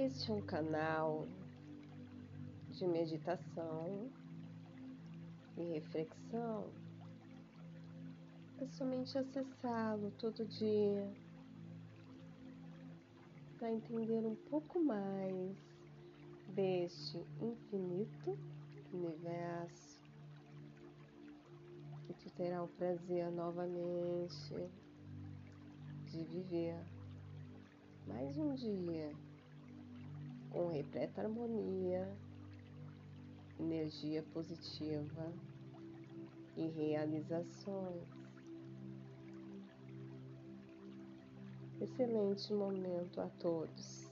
Este é um canal de meditação e reflexão. É somente acessá-lo todo dia para entender um pouco mais deste infinito universo que tu terá o prazer novamente de viver mais um dia com repleta harmonia, energia positiva e realizações. Excelente momento a todos.